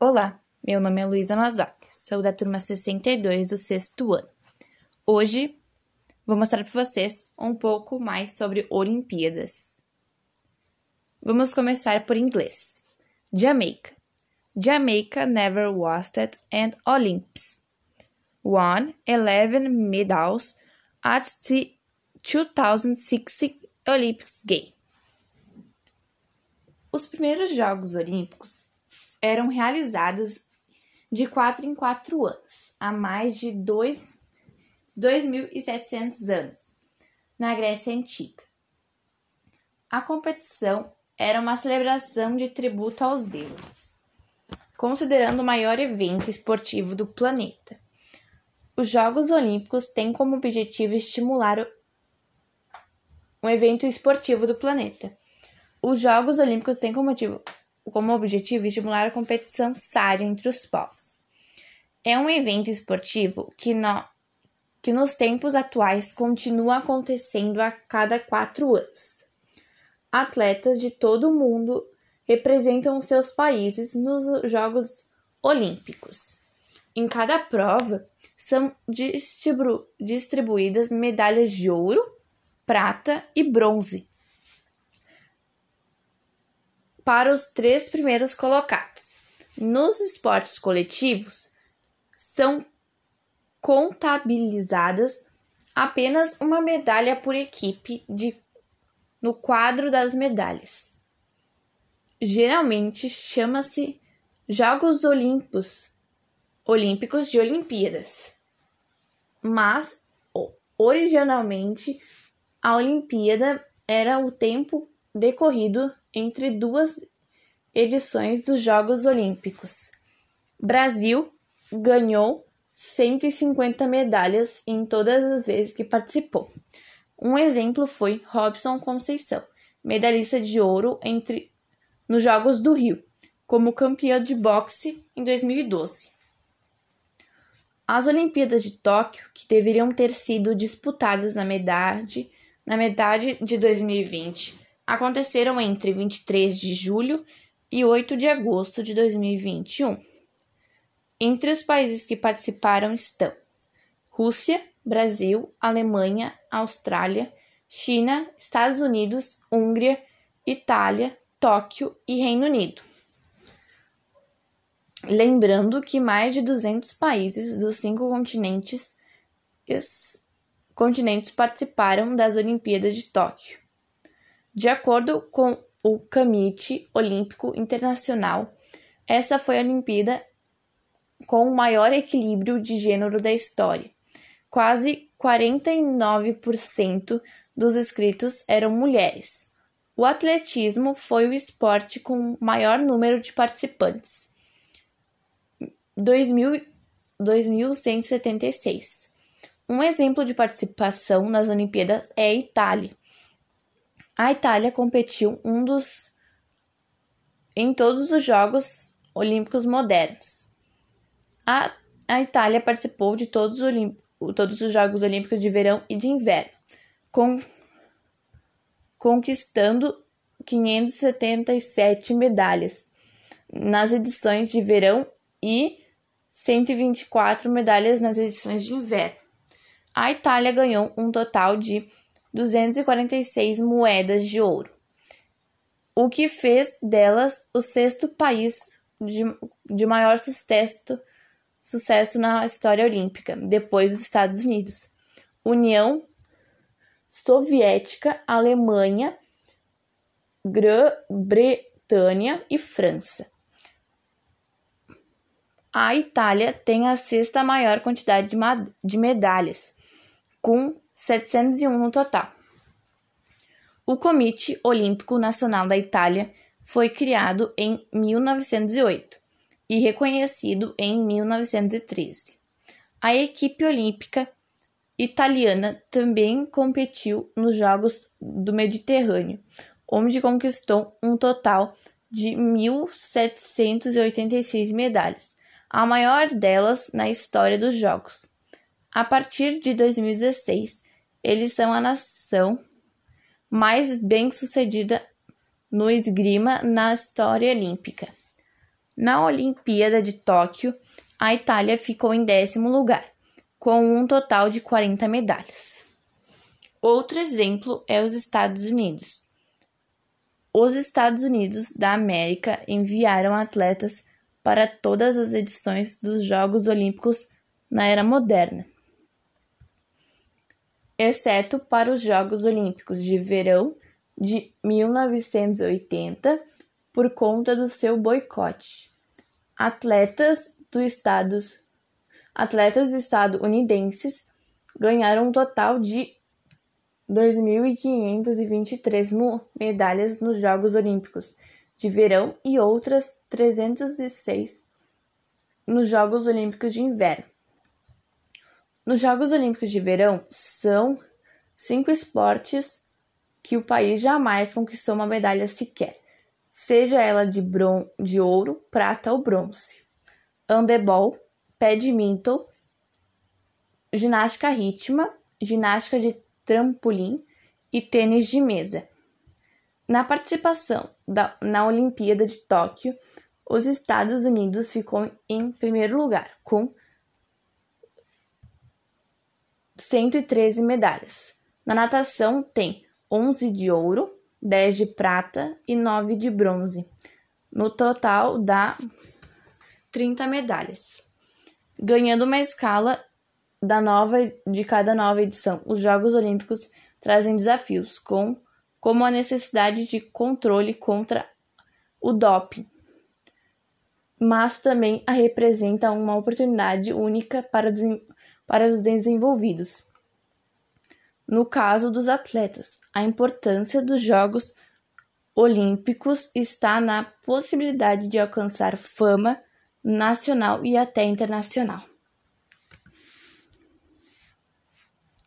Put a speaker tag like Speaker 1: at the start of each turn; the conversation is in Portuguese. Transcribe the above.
Speaker 1: Olá, meu nome é Luísa Mazoc, sou da turma 62 do sexto ano. Hoje vou mostrar para vocês um pouco mais sobre Olimpíadas. Vamos começar por inglês. Jamaica. Jamaica never hosted an Olympics. Won 11 medals at the 2006 Olympics Games. Os primeiros Jogos Olímpicos eram realizados de quatro em quatro anos, há mais de 2.700 anos, na Grécia Antiga. A competição era uma celebração de tributo aos deuses, considerando o maior evento esportivo do planeta. Os Jogos Olímpicos têm como objetivo estimular um evento esportivo do planeta. Os Jogos Olímpicos têm como motivo como objetivo estimular a competição sária entre os povos. É um evento esportivo que, no, que nos tempos atuais continua acontecendo a cada quatro anos. Atletas de todo o mundo representam seus países nos Jogos Olímpicos. Em cada prova são distribu distribuídas medalhas de ouro, prata e bronze para os três primeiros colocados. Nos esportes coletivos, são contabilizadas apenas uma medalha por equipe de, no quadro das medalhas. Geralmente chama-se Jogos Olímpicos, Olímpicos de Olimpíadas. Mas originalmente a Olimpíada era o tempo decorrido entre duas edições dos Jogos Olímpicos. Brasil ganhou 150 medalhas em todas as vezes que participou. Um exemplo foi Robson Conceição, medalhista de ouro entre nos Jogos do Rio, como campeã de boxe em 2012. As Olimpíadas de Tóquio, que deveriam ter sido disputadas na metade, na metade de 2020, aconteceram entre 23 de julho e 8 de agosto de 2021. Entre os países que participaram estão Rússia, Brasil, Alemanha, Austrália, China, Estados Unidos, Hungria, Itália, Tóquio e Reino Unido. Lembrando que mais de 200 países dos cinco continentes, continentes participaram das Olimpíadas de Tóquio. De acordo com o Comitê Olímpico Internacional, essa foi a Olimpíada com o maior equilíbrio de gênero da história. Quase 49% dos inscritos eram mulheres. O atletismo foi o esporte com maior número de participantes. 2.176. Um exemplo de participação nas Olimpíadas é a Itália, a Itália competiu um dos em todos os Jogos Olímpicos modernos. A, a Itália participou de todos os, todos os Jogos Olímpicos de verão e de inverno, com, conquistando 577 medalhas nas edições de verão e 124 medalhas nas edições de inverno. A Itália ganhou um total de 246 moedas de ouro, o que fez delas o sexto país de, de maior sucesso, sucesso na história olímpica, depois dos Estados Unidos. União Soviética, Alemanha, Grã-Bretanha e França. A Itália tem a sexta maior quantidade de, de medalhas, com 701 no total. O Comitê Olímpico Nacional da Itália foi criado em 1908 e reconhecido em 1913. A equipe olímpica italiana também competiu nos Jogos do Mediterrâneo, onde conquistou um total de 1.786 medalhas, a maior delas na história dos Jogos. A partir de 2016, eles são a nação mais bem-sucedida no esgrima na história olímpica. Na Olimpíada de Tóquio, a Itália ficou em décimo lugar, com um total de 40 medalhas. Outro exemplo é os Estados Unidos. Os Estados Unidos da América enviaram atletas para todas as edições dos Jogos Olímpicos na era moderna, exceto para os Jogos Olímpicos de Verão de 1980 por conta do seu boicote. Atletas do estados atletas estadunidenses ganharam um total de 2.523 medalhas nos Jogos Olímpicos de Verão e outras 306 nos Jogos Olímpicos de Inverno. Nos Jogos Olímpicos de Verão são cinco esportes que o país jamais conquistou uma medalha sequer, seja ela de, bron de ouro, prata ou bronze. Handebol, badminton, ginástica rítmica, ginástica de trampolim e tênis de mesa. Na participação da, na Olimpíada de Tóquio, os Estados Unidos ficou em primeiro lugar, com 113 medalhas. Na natação, tem 11 de ouro, 10 de prata e 9 de bronze. No total, dá 30 medalhas. Ganhando uma escala da nova de cada nova edição, os Jogos Olímpicos trazem desafios com como a necessidade de controle contra o doping, mas também a representa uma oportunidade única para, para os desenvolvidos. No caso dos atletas, a importância dos Jogos Olímpicos está na possibilidade de alcançar fama nacional e até internacional.